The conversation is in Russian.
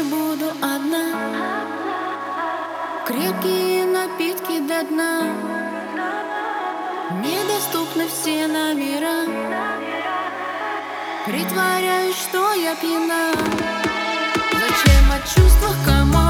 вечер буду одна. Крепкие напитки до дна. Недоступны все номера. Притворяюсь, что я пьяна. Зачем о чувствах комар?